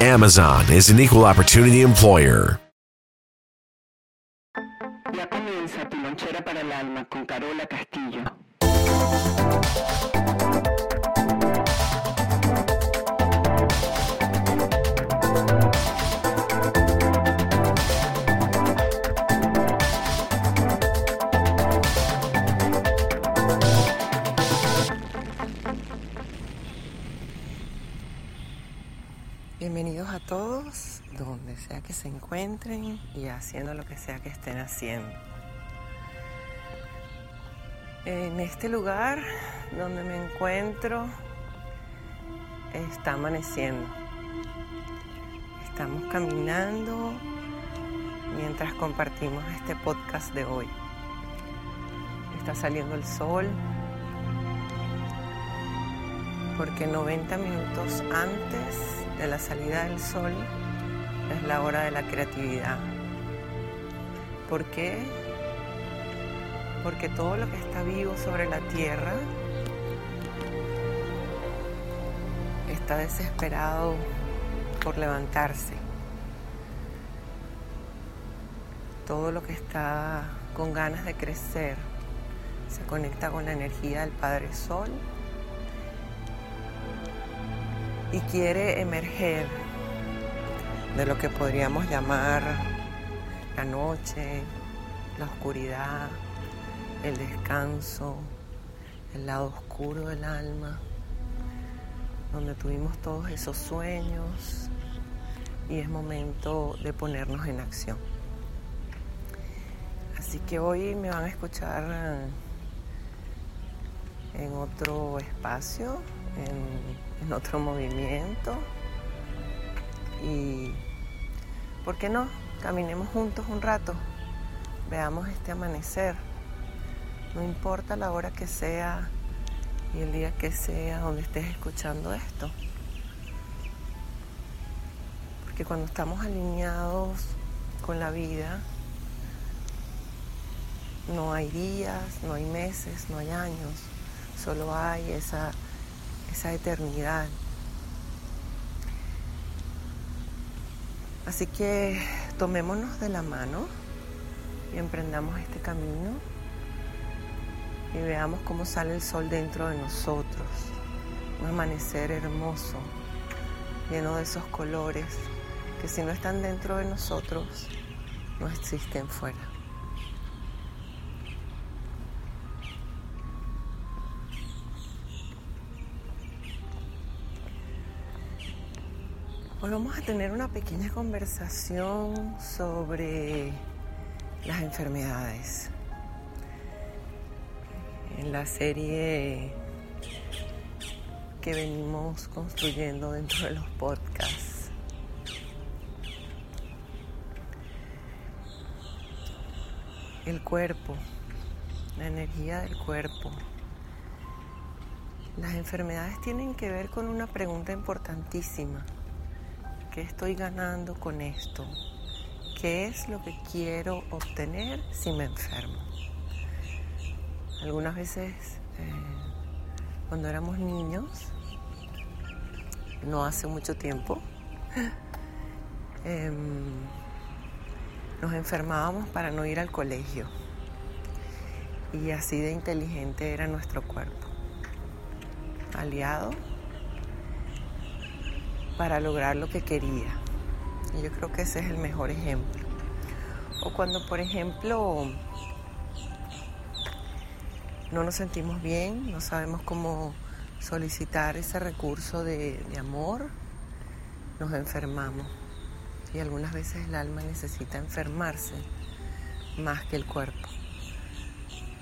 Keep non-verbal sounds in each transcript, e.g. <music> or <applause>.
Amazon is an equal opportunity employer. Ya comienza tu lonchera para el alma con Carola Castillo. Bienvenidos a todos, donde sea que se encuentren y haciendo lo que sea que estén haciendo. En este lugar donde me encuentro está amaneciendo. Estamos caminando mientras compartimos este podcast de hoy. Está saliendo el sol porque 90 minutos antes de la salida del sol es la hora de la creatividad. ¿Por qué? Porque todo lo que está vivo sobre la tierra está desesperado por levantarse. Todo lo que está con ganas de crecer se conecta con la energía del Padre Sol y quiere emerger de lo que podríamos llamar la noche, la oscuridad, el descanso, el lado oscuro del alma, donde tuvimos todos esos sueños y es momento de ponernos en acción. Así que hoy me van a escuchar en otro espacio, en, otro movimiento y, ¿por qué no? Caminemos juntos un rato, veamos este amanecer. No importa la hora que sea y el día que sea donde estés escuchando esto. Porque cuando estamos alineados con la vida, no hay días, no hay meses, no hay años, solo hay esa, esa eternidad. Así que tomémonos de la mano y emprendamos este camino y veamos cómo sale el sol dentro de nosotros. Un amanecer hermoso, lleno de esos colores que si no están dentro de nosotros, no existen fuera. Hoy vamos a tener una pequeña conversación sobre las enfermedades. En la serie que venimos construyendo dentro de los podcasts. El cuerpo, la energía del cuerpo. Las enfermedades tienen que ver con una pregunta importantísima. ¿Qué estoy ganando con esto? ¿Qué es lo que quiero obtener si me enfermo? Algunas veces, eh, cuando éramos niños, no hace mucho tiempo, <laughs> eh, nos enfermábamos para no ir al colegio. Y así de inteligente era nuestro cuerpo. Aliado para lograr lo que quería. Y yo creo que ese es el mejor ejemplo. O cuando, por ejemplo, no nos sentimos bien, no sabemos cómo solicitar ese recurso de, amor, nos enfermamos. Y algunas veces el alma necesita enfermarse más que el cuerpo.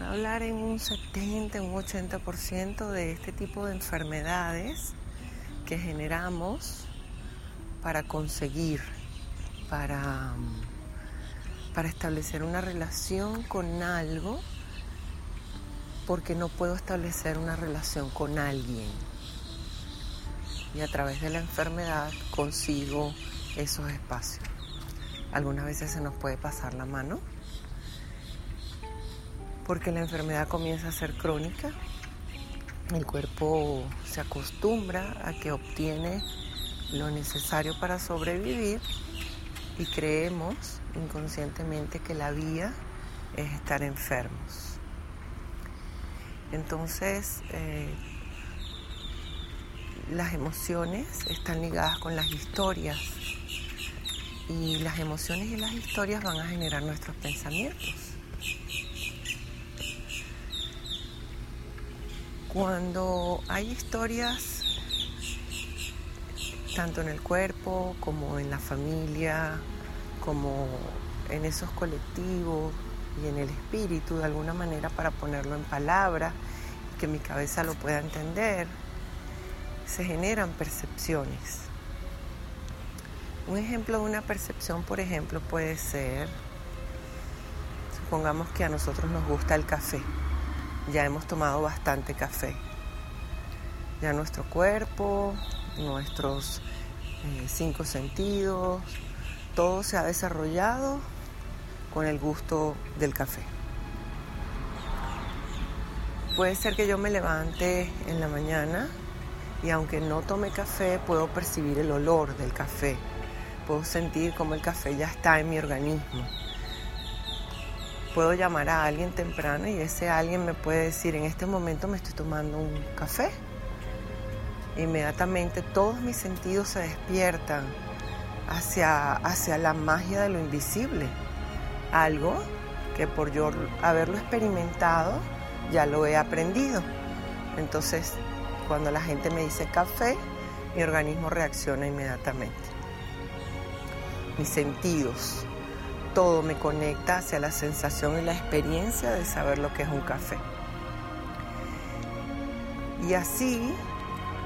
Hablar en un 70, un 80% de este tipo de enfermedades que generamos para conseguir, para, para establecer una relación con algo porque no puedo establecer una relación con alguien. Y a través de la enfermedad consigo esos espacios. Algunas veces se nos puede pasar la mano porque la enfermedad comienza a ser crónica. El cuerpo se acostumbra a que obtiene lo necesario para sobrevivir y creemos inconscientemente que la vía es estar enfermos. Entonces, eh, las emociones están ligadas con las historias y las emociones y las historias van a generar nuestros pensamientos. Cuando hay historias, tanto en el cuerpo como en la familia, como en esos colectivos, y en el espíritu de alguna manera para ponerlo en palabras, que mi cabeza lo pueda entender, se generan percepciones. Un ejemplo de una percepción, por ejemplo, puede ser, supongamos que a nosotros nos gusta el café, ya hemos tomado bastante café, ya nuestro cuerpo, nuestros eh, cinco sentidos, todo se ha desarrollado con el gusto del café. Puede ser que yo me levante en la mañana y aunque no tome café puedo percibir el olor del café, puedo sentir como el café ya está en mi organismo. Puedo llamar a alguien temprano y ese alguien me puede decir, en este momento me estoy tomando un café. Inmediatamente todos mis sentidos se despiertan hacia, hacia la magia de lo invisible algo que por yo haberlo experimentado ya lo he aprendido. Entonces, cuando la gente me dice café, mi organismo reacciona inmediatamente. Mis sentidos, todo me conecta hacia la sensación y la experiencia de saber lo que es un café. Y así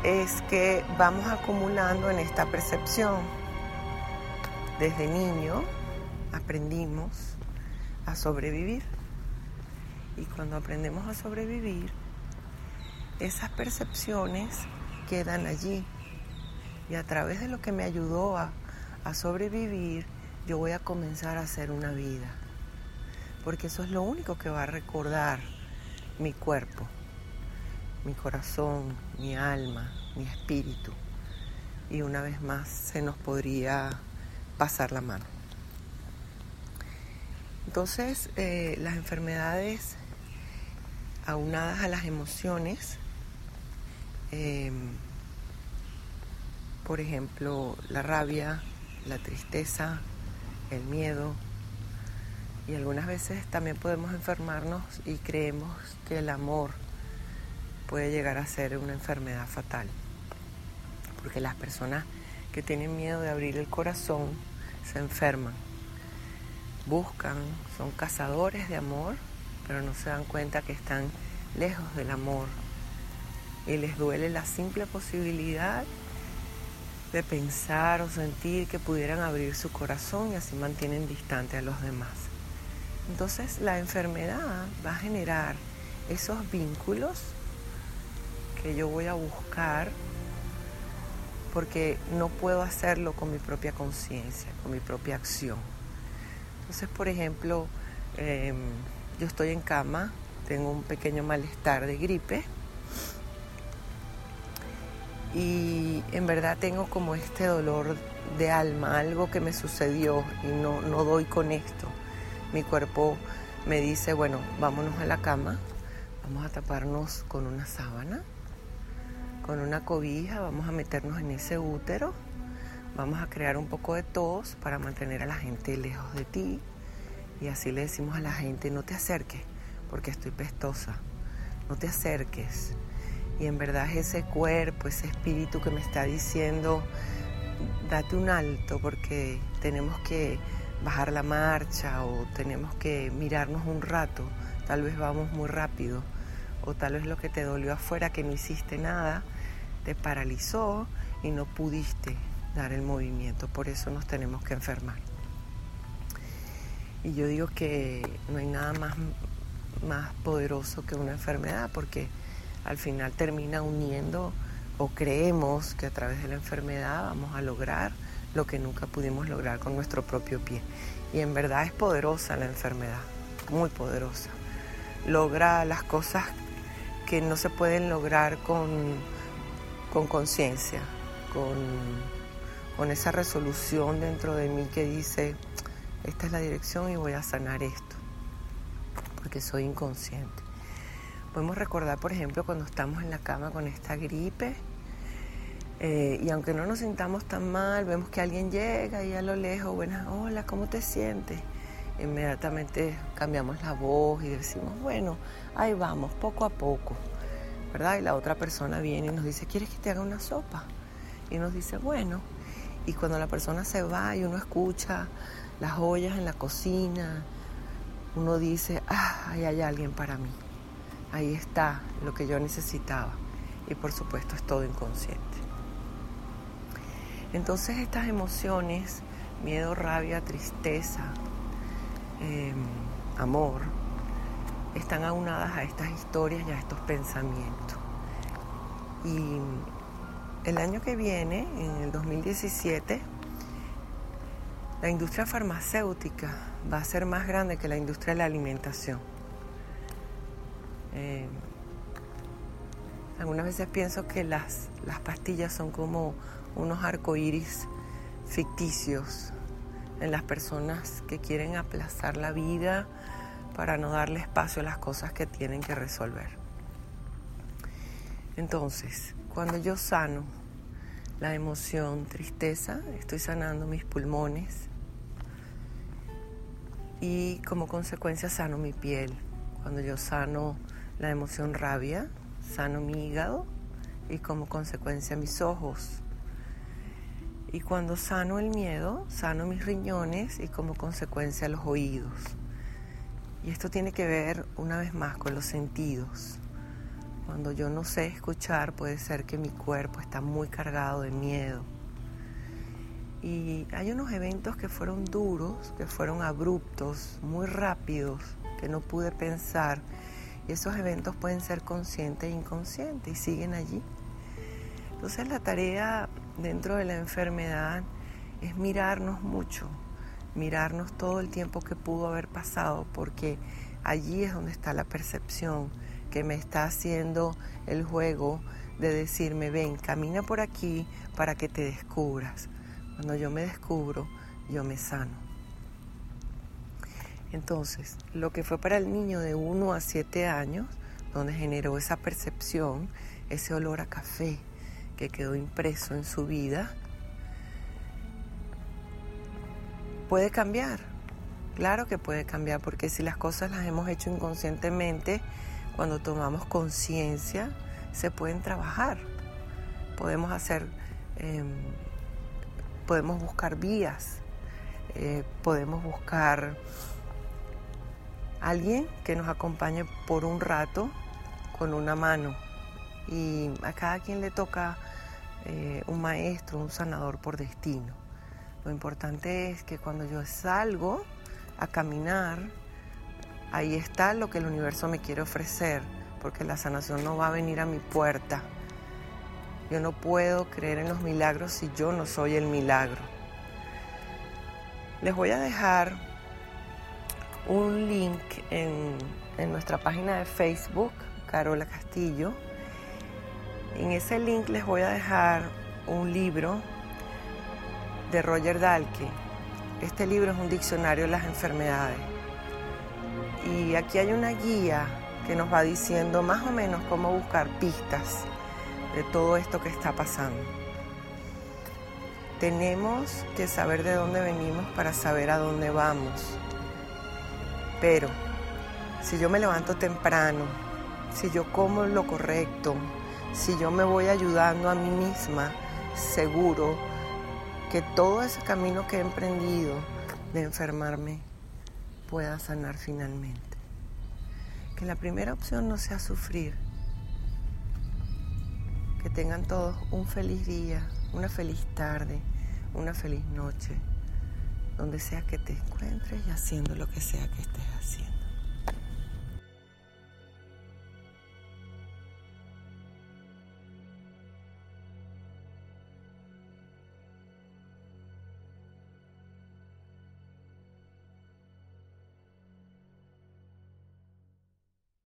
es que vamos acumulando en esta percepción. Desde niño aprendimos a sobrevivir. Y cuando aprendemos a sobrevivir, esas percepciones quedan allí. Y a través de lo que me ayudó a, a sobrevivir, yo voy a comenzar a hacer una vida. Porque eso es lo único que va a recordar mi cuerpo, mi corazón, mi alma, mi espíritu. Y una vez más se nos podría pasar la mano. Entonces, eh, las enfermedades aunadas a las emociones, em, por ejemplo, la rabia, la tristeza, el miedo, y algunas veces también podemos enfermarnos y creemos que el amor puede llegar a ser una enfermedad fatal, porque las personas que tienen miedo de abrir el corazón se enferman. Buscan, son cazadores de amor, pero no se dan cuenta que están lejos del amor. Y les duele la simple posibilidad de pensar o sentir que pudieran abrir su corazón y así mantienen distante a los demás. Entonces la enfermedad va a generar esos vínculos que yo voy a buscar porque no puedo hacerlo con mi propia conciencia, con mi propia acción. Entonces, por ejemplo, em, yo estoy en cama, tengo un pequeño malestar de gripe y en verdad tengo como este dolor de alma, algo que me sucedió y no, no doy con esto. Mi cuerpo me dice, bueno, vámonos a la cama, vamos a taparnos con una sábana, con una cobija, vamos a meternos en ese útero Vamos a crear un poco de tos para mantener a la gente lejos de ti. Y así le decimos a la gente, no te acerques porque estoy pestosa. No te acerques. Y en verdad es ese cuerpo, ese espíritu que me está diciendo, date un alto porque tenemos que bajar la marcha o tenemos que mirarnos un rato. Tal vez vamos muy rápido o tal vez lo que te dolió afuera que no hiciste nada te paralizó y no pudiste dar el movimiento, por eso nos tenemos que enfermar. Y yo digo que no hay nada más, más poderoso que una enfermedad porque al final termina uniendo o creemos que a través de la enfermedad vamos a lograr lo que nunca pudimos lograr con nuestro propio pie. Y en verdad es poderosa la enfermedad, muy poderosa. Logra las cosas que no se pueden lograr con conciencia, con, con esa resolución dentro de mí que dice, esta es la dirección y voy a sanar esto, porque soy inconsciente. Podemos recordar, por ejemplo, cuando estamos en la cama con esta gripe, eh, y aunque no nos sintamos tan mal, vemos que alguien llega y a lo lejos, buenas, hola, ¿cómo te sientes? Inmediatamente cambiamos la voz y decimos, bueno, ahí vamos, poco a poco, ¿verdad? Y la otra persona viene y nos dice, ¿quieres que te haga una sopa? Y nos dice, bueno. Y cuando la persona se va y uno escucha las ollas en la cocina, uno dice, ah, ahí hay alguien para mí. Ahí está lo que yo necesitaba. Y por supuesto es todo inconsciente. Entonces estas emociones, miedo, rabia, tristeza, em, amor, están aunadas a estas historias y a estos pensamientos. Y el año que viene, en el 2017, la industria farmacéutica va a ser más grande que la industria de la alimentación. Em, algunas veces pienso que las, las pastillas son como unos arcoíris ficticios en las personas que quieren aplazar la vida para no darle espacio a las cosas que tienen que resolver. Entonces, cuando yo sano la emoción tristeza, estoy sanando mis pulmones y como consecuencia sano mi piel. Cuando yo sano la emoción rabia, sano mi hígado y como consecuencia mis ojos. Y cuando sano el miedo, sano mis riñones y como consecuencia los oídos. Y esto tiene que ver una vez más con los sentidos. Cuando yo no sé escuchar, puede ser que mi cuerpo está muy cargado de miedo. Y hay unos eventos que fueron duros, que fueron abruptos, muy rápidos, que no pude pensar. Y esos eventos pueden ser conscientes e inconscientes y siguen allí. Entonces la tarea dentro de la enfermedad es mirarnos mucho, mirarnos todo el tiempo que pudo haber pasado, porque allí es donde está la percepción que me está haciendo el juego de decirme, ven, camina por aquí para que te descubras. Cuando yo me descubro, yo me sano. Entonces, lo que fue para el niño de 1 a 7 años, donde generó esa percepción, ese olor a café, que quedó impreso en su vida, puede cambiar. Claro que puede cambiar, porque si las cosas las hemos hecho inconscientemente, cuando tomamos conciencia, se pueden trabajar. Podemos hacer, em, podemos buscar vías, eh, podemos buscar alguien que nos acompañe por un rato con una mano. Y a cada quien le toca eh, un maestro, un sanador por destino. Lo importante es que cuando yo salgo a caminar, ahí está lo que el universo me quiere ofrecer, porque la sanación no va a venir a mi puerta. Yo no puedo creer en los milagros si yo no soy el milagro. Les voy a dejar un link en, en nuestra página de Facebook, Carola Castillo en ese link les voy a dejar un libro de Roger Dalke. Este libro es un diccionario de las enfermedades. Y aquí hay una guía que nos va diciendo más o menos cómo buscar pistas de todo esto que está pasando. Tenemos que saber de dónde venimos para saber a dónde vamos. Pero si yo me levanto temprano, si yo como lo correcto, si yo me voy ayudando a mí misma, seguro que todo ese camino que he emprendido de enfermarme pueda sanar finalmente. Que la primera opción no sea sufrir. Que tengan todos un feliz día, una feliz tarde, una feliz noche. donde sea que te encuentres y haciendo lo que sea que estés haciendo.